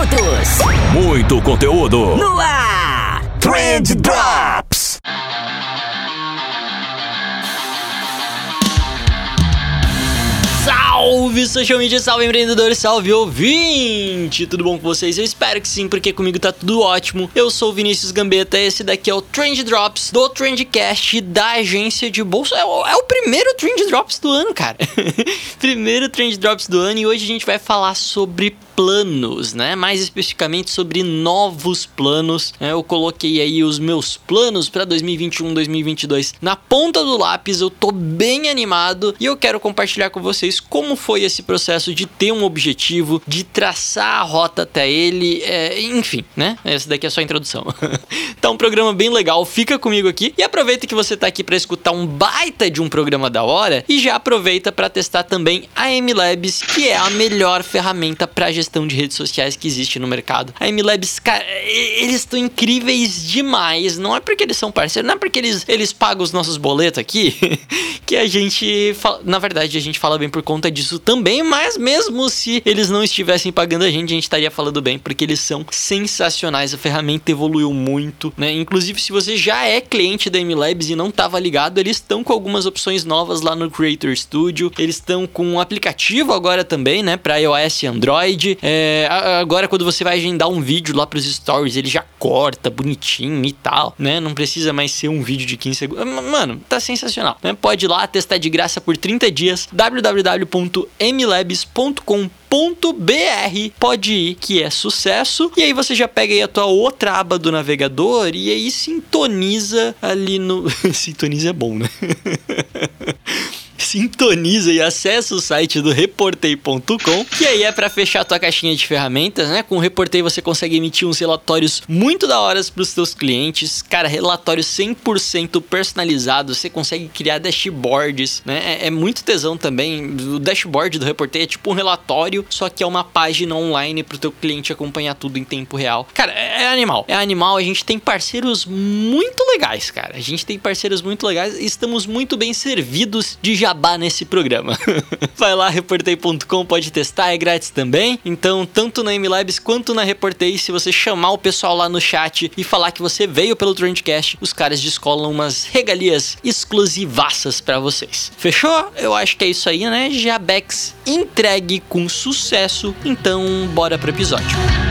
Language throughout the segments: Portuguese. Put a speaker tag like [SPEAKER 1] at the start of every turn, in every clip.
[SPEAKER 1] minutos.
[SPEAKER 2] Muito conteúdo.
[SPEAKER 1] No ar.
[SPEAKER 2] Trend Drops.
[SPEAKER 3] Salve social media, salve empreendedor, salve ouvinte! Tudo bom com vocês? Eu espero que sim, porque comigo tá tudo ótimo. Eu sou o Vinícius Gambetta, esse daqui é o Trend Drops do Trendcast da agência de bolsa. É o, é o primeiro Trend Drops do ano, cara. primeiro Trend Drops do ano e hoje a gente vai falar sobre planos, né? Mais especificamente sobre novos planos. né? Eu coloquei aí os meus planos para 2021, 2022 na ponta do lápis. Eu tô bem animado e eu quero compartilhar com vocês como foi esse processo de ter um objetivo, de traçar a rota até ele, é, enfim, né? Essa daqui é só a introdução. tá um programa bem legal. Fica comigo aqui e aproveita que você tá aqui para escutar um baita de um programa da hora e já aproveita para testar também a MLabs, que é a melhor ferramenta para gestão de redes sociais que existe no mercado. A MLabs, cara, eles estão incríveis demais. Não é porque eles são parceiros, não é porque eles, eles pagam os nossos boletos aqui que a gente. fala- Na verdade, a gente fala bem por conta disso também, mas mesmo se eles não estivessem pagando a gente, a gente estaria falando bem, porque eles são sensacionais. A ferramenta evoluiu muito, né? Inclusive, se você já é cliente da MLabs e não estava ligado, eles estão com algumas opções novas lá no Creator Studio. Eles estão com um aplicativo agora também, né? Para iOS e Android. É, agora, quando você vai agendar um vídeo lá pros stories, ele já corta bonitinho e tal, né? Não precisa mais ser um vídeo de 15 segundos. Mano, tá sensacional, né? Pode ir lá testar de graça por 30 dias. www.mlabs.com.br Pode ir, que é sucesso. E aí você já pega aí a tua outra aba do navegador e aí sintoniza ali no. sintoniza é bom, né? sintoniza e acessa o site do reportei.com, que aí é para fechar a tua caixinha de ferramentas, né? Com o Reportei você consegue emitir uns relatórios muito da hora para os teus clientes. Cara, relatórios 100% personalizados, você consegue criar dashboards, né? É, é muito tesão também. O dashboard do Reportei é tipo um relatório, só que é uma página online pro teu cliente acompanhar tudo em tempo real. Cara, é, é animal. É animal, a gente tem parceiros muito legais, cara. A gente tem parceiros muito legais e estamos muito bem servidos de jabá nesse programa. Vai lá, reportei.com, pode testar, é grátis também. Então, tanto na MLabs quanto na Reportei, se você chamar o pessoal lá no chat e falar que você veio pelo Trendcast, os caras descolam umas regalias exclusivaças pra vocês. Fechou? Eu acho que é isso aí, né? Jabex entregue com sucesso. Então, bora pro episódio.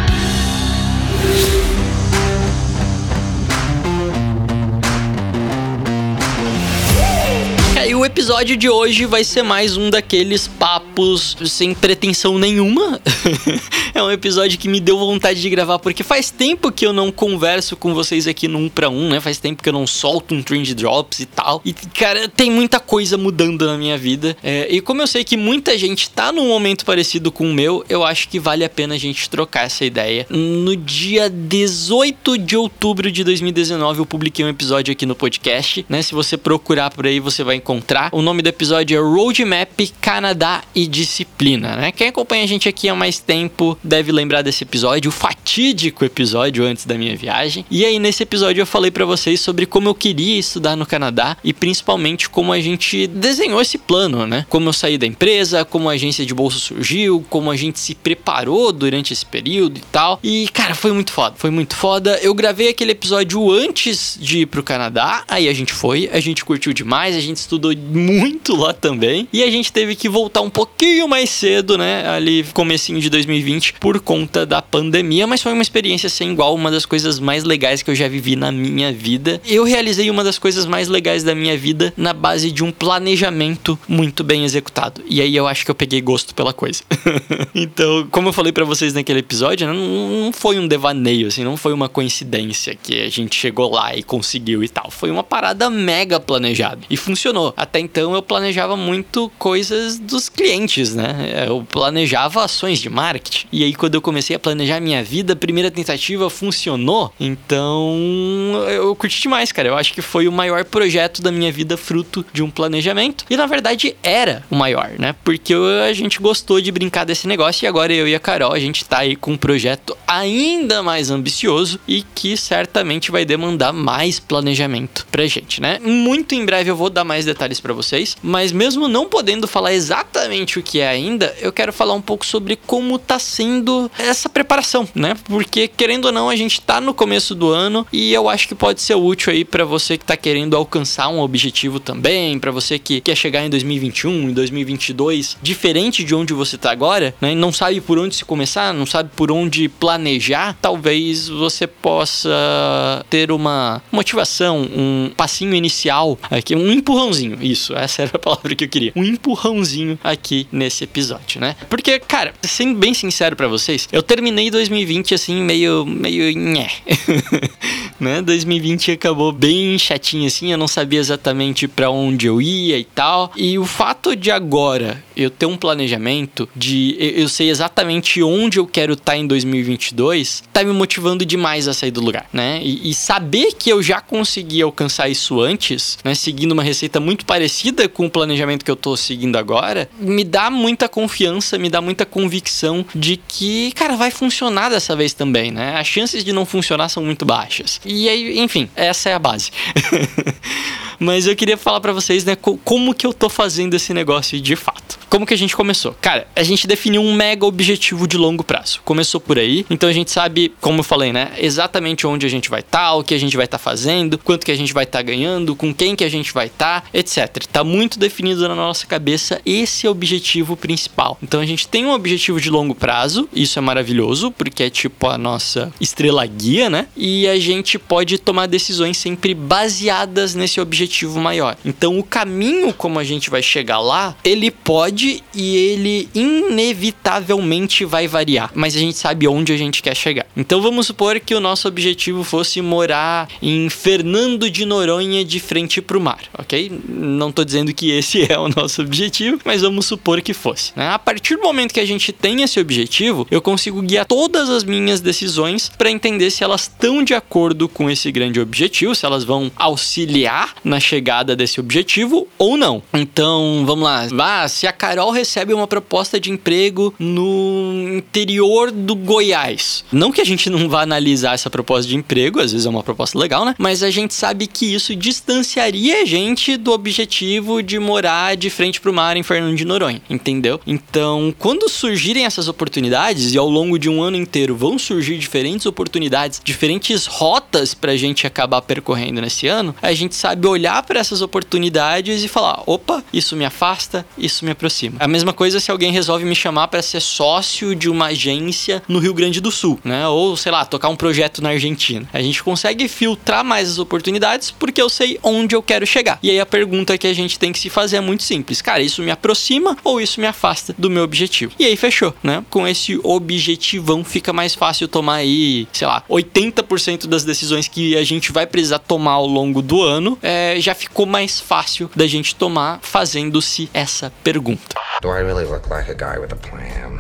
[SPEAKER 3] O episódio de hoje vai ser mais um daqueles papos sem pretensão nenhuma. é um episódio que me deu vontade de gravar porque faz tempo que eu não converso com vocês aqui no um pra um, né? Faz tempo que eu não solto um trend drops e tal. E cara, tem muita coisa mudando na minha vida. É, e como eu sei que muita gente tá num momento parecido com o meu, eu acho que vale a pena a gente trocar essa ideia. No dia 18 de outubro de 2019 eu publiquei um episódio aqui no podcast, né? Se você procurar por aí, você vai encontrar. O nome do episódio é Roadmap Canadá e Disciplina, né? Quem acompanha a gente aqui há mais tempo deve lembrar desse episódio, o fatídico episódio antes da minha viagem. E aí nesse episódio eu falei pra vocês sobre como eu queria estudar no Canadá e principalmente como a gente desenhou esse plano, né? Como eu saí da empresa, como a agência de bolsa surgiu, como a gente se preparou durante esse período e tal. E cara, foi muito foda, foi muito foda. Eu gravei aquele episódio antes de ir pro Canadá, aí a gente foi, a gente curtiu demais, a gente estudou muito lá também. E a gente teve que voltar um pouquinho mais cedo, né? Ali comecinho de 2020 por conta da pandemia, mas foi uma experiência sem igual, uma das coisas mais legais que eu já vivi na minha vida. Eu realizei uma das coisas mais legais da minha vida na base de um planejamento muito bem executado. E aí eu acho que eu peguei gosto pela coisa. então, como eu falei pra vocês naquele episódio, né, não, não foi um devaneio, assim, não foi uma coincidência que a gente chegou lá e conseguiu e tal. Foi uma parada mega planejada. E funcionou. Então eu planejava muito coisas dos clientes, né? Eu planejava ações de marketing. E aí, quando eu comecei a planejar minha vida, a primeira tentativa funcionou. Então, eu curti demais, cara. Eu acho que foi o maior projeto da minha vida, fruto de um planejamento. E na verdade era o maior, né? Porque a gente gostou de brincar desse negócio e agora eu e a Carol, a gente tá aí com um projeto ainda mais ambicioso e que certamente vai demandar mais planejamento pra gente, né? Muito em breve eu vou dar mais detalhes para vocês, mas mesmo não podendo falar exatamente o que é ainda, eu quero falar um pouco sobre como tá sendo essa preparação, né? Porque querendo ou não, a gente tá no começo do ano e eu acho que pode ser útil aí para você que tá querendo alcançar um objetivo também, para você que quer chegar em 2021, em 2022, diferente de onde você tá agora, né? Não sabe por onde se começar, não sabe por onde planejar, talvez você possa ter uma motivação, um passinho inicial aqui, um empurrãozinho. Isso, essa era a palavra que eu queria. Um empurrãozinho aqui nesse episódio, né? Porque, cara, sendo bem sincero para vocês, eu terminei 2020 assim meio meio nhé. né? 2020 acabou bem chatinho assim, eu não sabia exatamente para onde eu ia e tal. E o fato de agora eu ter um planejamento de eu sei exatamente onde eu quero estar tá em 2022, tá me motivando demais a sair do lugar, né? E, e, saber que eu já consegui alcançar isso antes, né, seguindo uma receita muito parecida com o planejamento que eu tô seguindo agora, me dá muita confiança, me dá muita convicção de que, cara, vai funcionar dessa vez também, né? As chances de não funcionar são muito baixas. E aí, enfim, essa é a base. Mas eu queria falar para vocês, né, como que eu tô fazendo esse negócio de fato. Como que a gente começou? Cara, a gente definiu um mega objetivo de longo prazo. Começou por aí, então a gente sabe, como eu falei, né, exatamente onde a gente vai estar, tá, o que a gente vai estar tá fazendo, quanto que a gente vai estar tá ganhando, com quem que a gente vai estar, tá, etc. Tá muito definido na nossa cabeça esse objetivo principal. Então a gente tem um objetivo de longo prazo, isso é maravilhoso, porque é tipo a nossa estrela guia, né? E a gente pode tomar decisões sempre baseadas nesse objetivo maior. Então o caminho como a gente vai chegar lá, ele pode pode e ele inevitavelmente vai variar, mas a gente sabe onde a gente quer chegar. Então vamos supor que o nosso objetivo fosse morar em Fernando de Noronha de frente para o mar, ok? Não estou dizendo que esse é o nosso objetivo, mas vamos supor que fosse. Né? A partir do momento que a gente tem esse objetivo, eu consigo guiar todas as minhas decisões para entender se elas estão de acordo com esse grande objetivo, se elas vão auxiliar na chegada desse objetivo ou não. Então vamos lá, ah, se a Carol recebe uma proposta de emprego no interior do Goiás. Não que a gente não vá analisar essa proposta de emprego, às vezes é uma proposta legal, né? Mas a gente sabe que isso distanciaria a gente do objetivo de morar de frente pro mar em Fernando de Noronha, entendeu? Então, quando surgirem essas oportunidades, e ao longo de um ano inteiro vão surgir diferentes oportunidades, diferentes rotas pra gente acabar percorrendo nesse ano, a gente sabe olhar para essas oportunidades e falar: opa, isso me afasta, isso me aproxima cima. A mesma coisa se alguém resolve me chamar para ser sócio de uma agência no Rio Grande do Sul, né? Ou, sei lá, tocar um projeto na Argentina. A gente consegue filtrar mais as oportunidades porque eu sei onde eu quero chegar. E aí a pergunta que a gente tem que se fazer é muito simples. Cara, isso me aproxima ou isso me afasta do meu objetivo? E aí fechou, né? Com esse objetivão fica mais fácil tomar aí, sei lá, 80% das decisões que a gente vai precisar tomar ao longo do ano, é, já ficou mais fácil da gente tomar fazendo-se essa pergunta. Do I really look like a guy with a plan?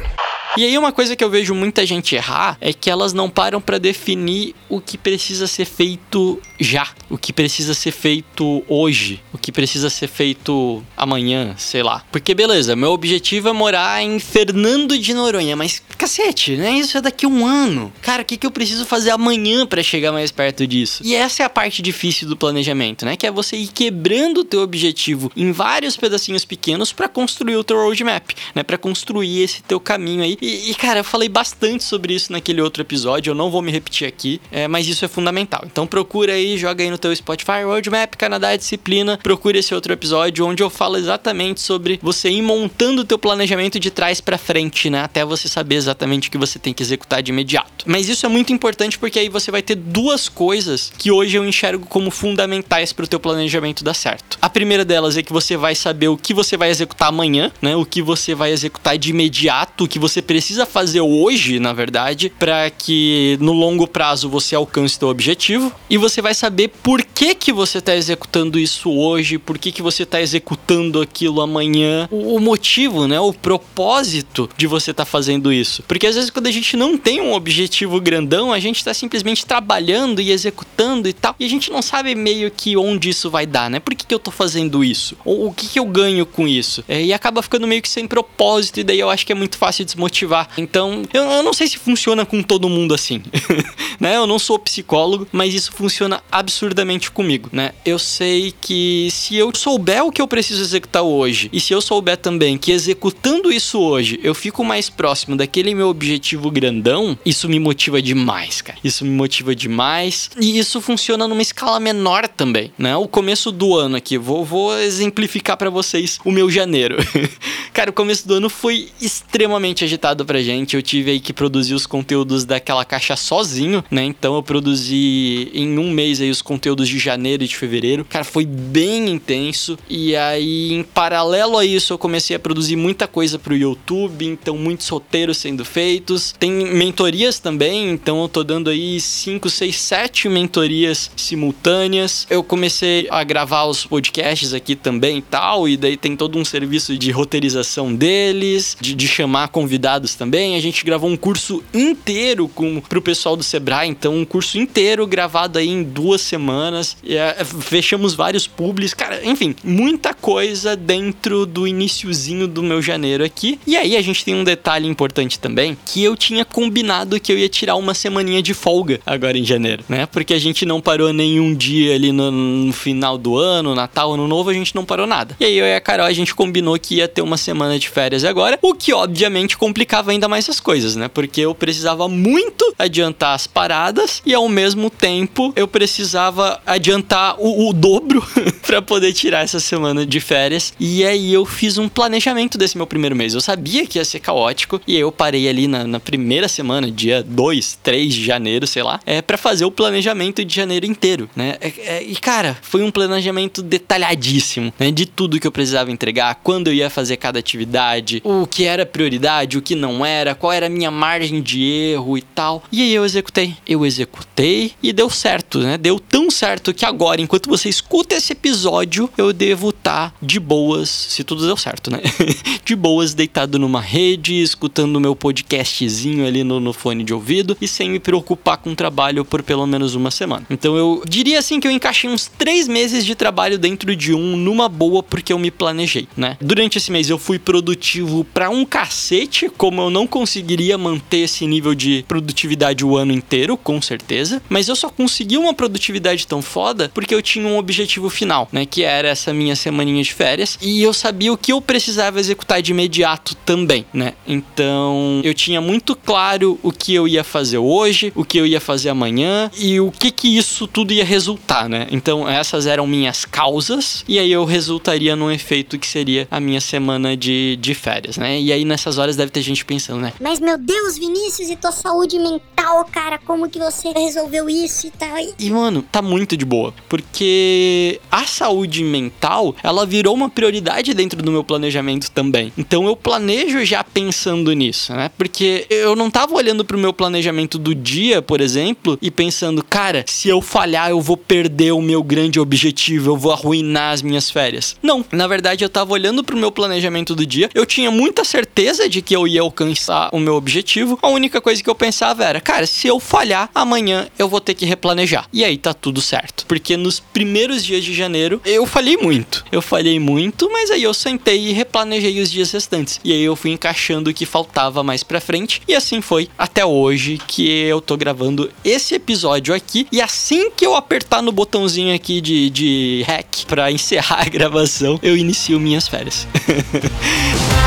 [SPEAKER 3] E aí uma coisa que eu vejo muita gente errar é que elas não param para definir o que precisa ser feito já, o que precisa ser feito hoje, o que precisa ser feito amanhã, sei lá. Porque beleza, meu objetivo é morar em Fernando de Noronha, mas cacete, né? Isso é daqui a um ano. Cara, o que, que eu preciso fazer amanhã para chegar mais perto disso? E essa é a parte difícil do planejamento, né? Que é você ir quebrando o teu objetivo em vários pedacinhos pequenos para construir o teu roadmap, né? Para construir esse teu caminho aí e, e, cara, eu falei bastante sobre isso naquele outro episódio, eu não vou me repetir aqui, é, mas isso é fundamental. Então procura aí, joga aí no teu Spotify, Roadmap, Canadá Disciplina, procura esse outro episódio onde eu falo exatamente sobre você ir montando o teu planejamento de trás para frente, né? Até você saber exatamente o que você tem que executar de imediato. Mas isso é muito importante porque aí você vai ter duas coisas que hoje eu enxergo como fundamentais para o teu planejamento dar certo. A primeira delas é que você vai saber o que você vai executar amanhã, né? O que você vai executar de imediato, o que você precisa fazer hoje, na verdade, para que no longo prazo você alcance seu objetivo e você vai saber por que que você está executando isso hoje, por que que você está executando aquilo amanhã, o, o, motivo, né, o propósito de você estar tá fazendo isso. Porque às vezes quando a gente não tem um objetivo grandão, a gente está simplesmente trabalhando e executando e tal, e a gente não sabe meio que onde isso vai dar, né? Por que que eu tô fazendo isso? Ou o que que eu ganho com isso? É, e acaba ficando meio que sem propósito e daí eu acho que é muito fácil desmotivar motivar. Então, eu, eu não sei se funciona com todo mundo assim, né? Eu não sou psicólogo, mas isso funciona absurdamente comigo, né? Eu sei que se eu souber o que eu preciso executar hoje e se eu souber também que executando isso hoje eu fico mais próximo daquele meu objetivo grandão, isso me motiva demais, cara. Isso me motiva demais e isso funciona numa escala menor também, né? O começo do ano aqui, vou, vou exemplificar para vocês o meu janeiro. cara, o começo do ano foi extremamente agitado pra gente. Eu tive aí que produzir os conteúdos daquela caixa sozinho, né? Então eu produzi em um mês aí os conteúdos de janeiro e de fevereiro. Cara, foi bem intenso. E aí, em paralelo a isso, eu comecei a produzir muita coisa pro YouTube. Então, muitos roteiros sendo feitos. Tem mentorias também. Então, eu tô dando aí 5, 6, 7 mentorias simultâneas. Eu comecei a gravar os podcasts aqui também e tal. E daí tem todo um serviço de roteirização deles, de, de chamar convidados também. A gente gravou um curso inteiro com, pro pessoal do Sebrae. Então, um curso inteiro gravado aí em duas semanas. E, é, fechamos vários publis. Cara, enfim, muita coisa dentro do iniciozinho do meu janeiro aqui. E aí a gente tem um detalhe importante também, que eu tinha combinado que eu ia tirar uma semaninha de folga agora em janeiro, né? Porque a gente não parou nenhum dia ali no, no final do ano, Natal, Ano Novo, a gente não parou nada. E aí eu e a Carol, a gente combinou que ia ter uma semana de férias agora, o que obviamente complicava ainda mais as coisas, né? Porque eu precisava muito adiantar as paradas e ao mesmo tempo eu precisava adiantar o, o dobro para poder tirar essa semana de férias. E aí eu fiz um planejamento desse meu primeiro mês. Eu sabia que ia ser caótico e eu parei ali na, na primeira semana, dia 2, 3 de janeiro, sei lá, é para fazer o planejamento de janeiro inteiro, né? É, é, e cara, foi um planejamento detalhadíssimo, né? De tudo que eu precisava entregar, quando eu ia fazer cada atividade, o que era prioridade, o que não era, qual era a minha margem de erro e tal. E aí eu executei. Eu executei e deu certo, né? Deu tão certo que agora, enquanto você escuta esse episódio, eu devo estar tá de boas, se tudo deu certo, né? de boas, deitado numa rede, escutando meu podcastzinho ali no, no fone de ouvido e sem me preocupar com o trabalho por pelo menos uma semana. Então eu diria assim que eu encaixei uns três meses de trabalho dentro de um numa boa porque eu me planejei, né? Durante esse mês eu fui produtivo pra um cacete, como eu não conseguiria manter esse nível de produtividade o ano inteiro, com certeza, mas eu só consegui uma produtividade tão foda porque eu tinha um objetivo final, né? Que era essa minha semaninha de férias e eu sabia o que eu precisava executar de imediato também, né? Então eu tinha muito claro o que eu ia fazer hoje, o que eu ia fazer amanhã e o que que isso tudo ia resultar, né? Então essas eram minhas causas e aí eu resultaria num efeito que seria a minha semana de, de férias, né? E aí nessas horas deve ter gente pensando, né?
[SPEAKER 1] Mas meu Deus, Vinícius, e tua saúde mental, cara, como que você resolveu isso e tal?
[SPEAKER 3] E mano, tá muito de boa, porque a saúde mental, ela virou uma prioridade dentro do meu planejamento também. Então eu planejo já pensando nisso, né? Porque eu não tava olhando pro meu planejamento do dia, por exemplo, e pensando, cara, se eu falhar, eu vou perder o meu grande objetivo, eu vou arruinar as minhas férias. Não, na verdade eu tava olhando pro meu planejamento do dia, eu tinha muita certeza de que eu ia alcançar o meu objetivo. A única coisa que eu pensava era, cara, se eu falhar, amanhã eu vou ter que replanejar. E aí tá tudo certo. Porque nos primeiros dias de janeiro eu falhei muito. Eu falhei muito, mas aí eu sentei e replanejei os dias restantes. E aí eu fui encaixando o que faltava mais pra frente. E assim foi até hoje que eu tô gravando esse episódio aqui. E assim que eu apertar no botãozinho aqui de, de hack pra encerrar a gravação, eu inicio minhas férias.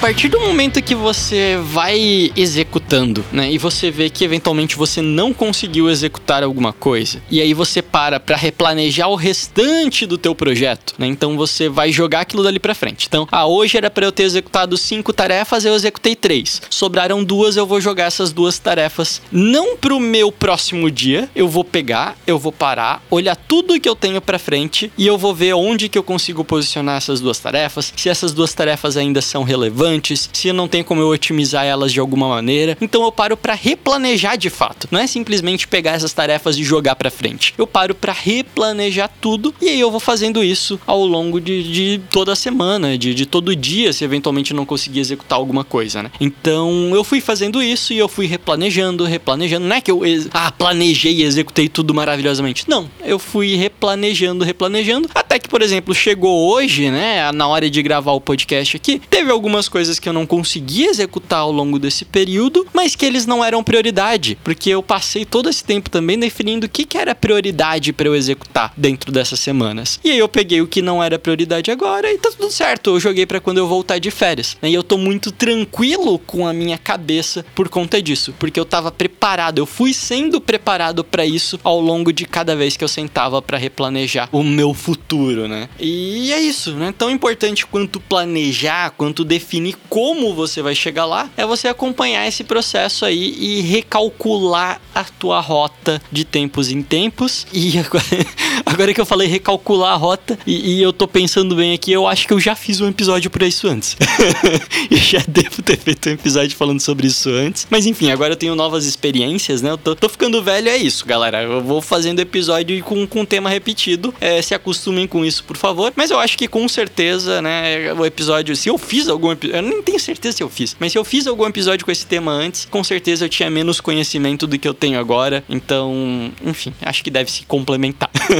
[SPEAKER 3] partir do momento que você vai executando, né, e você vê que eventualmente você não conseguiu executar alguma coisa, e aí você para para replanejar o restante do teu projeto, né? Então você vai jogar aquilo dali para frente. Então, ah, hoje era para eu ter executado cinco tarefas, eu executei três. Sobraram duas, eu vou jogar essas duas tarefas não pro meu próximo dia, eu vou pegar, eu vou parar, olhar tudo que eu tenho para frente e eu vou ver onde que eu consigo posicionar essas duas tarefas, se essas duas tarefas ainda são relevantes antes, se não tem como eu otimizar elas de alguma maneira. Então eu paro para replanejar de fato. Não é simplesmente pegar essas tarefas e jogar para frente. Eu paro para replanejar tudo e aí eu vou fazendo isso ao longo de, de toda a semana, de, de todo dia, se eventualmente não conseguir executar alguma coisa, né? Então eu fui fazendo isso e eu fui replanejando, replanejando. Não é que eu ah, planejei e executei tudo maravilhosamente. Não, eu fui replanejando, replanejando. Até que, por exemplo, chegou hoje, né, na hora de gravar o podcast aqui, teve algumas coisas que eu não consegui executar ao longo desse período, mas que eles não eram prioridade, porque eu passei todo esse tempo também definindo o que, que era prioridade para eu executar dentro dessas semanas. E aí eu peguei o que não era prioridade agora e tá tudo certo. Eu joguei para quando eu voltar de férias. E eu tô muito tranquilo com a minha cabeça por conta disso, porque eu tava preparado, eu fui sendo preparado para isso ao longo de cada vez que eu sentava para replanejar o meu futuro, né? E é isso, né? Tão importante quanto planejar, quanto definir como você vai chegar lá, é você acompanhar esse processo aí e recalcular a tua rota de tempos em tempos. E agora, que eu falei recalcular a rota, e, e, eu tô pensando bem aqui, eu acho que eu já fiz um episódio para isso antes. eu já devo ter feito um episódio falando sobre isso antes. Mas enfim, agora eu tenho novas experiências, né? Eu tô, tô ficando velho, é isso, galera. Eu vou fazendo episódio com, com tema repetido. É, se acostumem com isso, por favor. Mas eu acho que com certeza, né, o episódio, se eu fiz algum episódio, eu nem tenho certeza se eu fiz, mas se eu fiz algum episódio com esse tema antes, com certeza eu tinha menos conhecimento do que eu tenho agora. Então, enfim, acho que deve se complementar.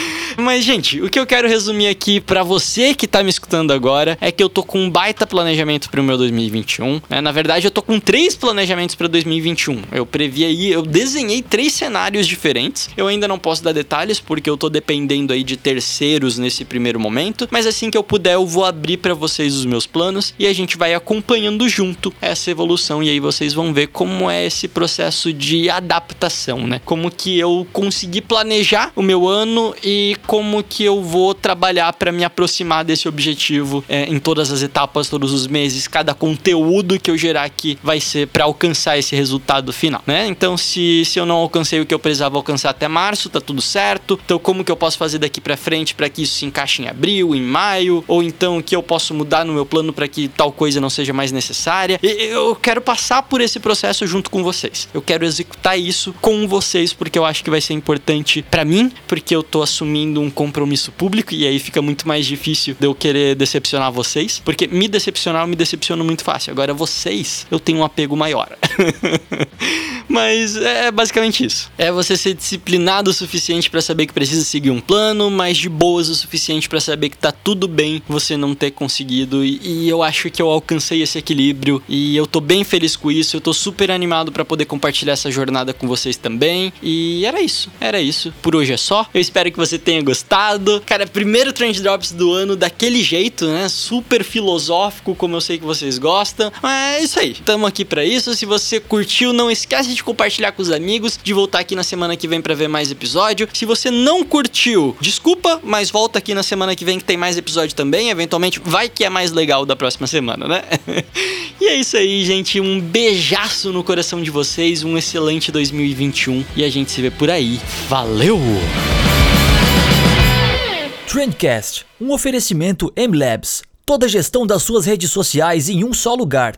[SPEAKER 3] Mas, gente, o que eu quero resumir aqui para você que tá me escutando agora é que eu tô com um baita planejamento pro meu 2021. Né? Na verdade, eu tô com três planejamentos para 2021. Eu previ aí, eu desenhei três cenários diferentes. Eu ainda não posso dar detalhes porque eu tô dependendo aí de terceiros nesse primeiro momento, mas assim que eu puder, eu vou abrir para vocês os meus planos e a gente vai acompanhando junto essa evolução e aí vocês vão ver como é esse processo de adaptação, né? Como que eu consegui planejar o meu ano e como que eu vou trabalhar para me aproximar desse objetivo é, em todas as etapas, todos os meses, cada conteúdo que eu gerar aqui vai ser para alcançar esse resultado final, né? Então, se, se eu não alcancei o que eu precisava alcançar até março, tá tudo certo. Então, como que eu posso fazer daqui para frente para que isso se encaixe em abril, em maio, ou então o que eu posso mudar no meu plano para que tal coisa não seja mais necessária? E, eu quero passar por esse processo junto com vocês. Eu quero executar isso com vocês porque eu acho que vai ser importante para mim, porque eu tô assumindo assumindo um compromisso público e aí fica muito mais difícil de eu querer decepcionar vocês, porque me decepcionar eu me decepciono muito fácil. Agora vocês, eu tenho um apego maior. mas é basicamente isso. É você ser disciplinado o suficiente para saber que precisa seguir um plano, mas de boas o suficiente para saber que tá tudo bem você não ter conseguido e, e, eu acho que eu alcancei esse equilíbrio e eu tô bem feliz com isso. Eu tô super animado para poder compartilhar essa jornada com vocês também. E era isso. Era isso. Por hoje é só. Eu espero que você tenha gostado. Cara, primeiro Trend Drops do ano daquele jeito, né? Super filosófico, como eu sei que vocês gostam. Mas é isso aí. Tamo aqui para isso. Se você curtiu, não esquece de compartilhar com os amigos, de voltar aqui na semana que vem para ver mais episódio. Se você não curtiu, desculpa, mas volta aqui na semana que vem que tem mais episódio também. Eventualmente vai que é mais legal da próxima semana, né? e é isso aí, gente. Um beijaço no coração de vocês. Um excelente 2021 e a gente se vê por aí. Valeu!
[SPEAKER 4] Trendcast, um oferecimento MLabs. Toda a gestão das suas redes sociais em um só lugar.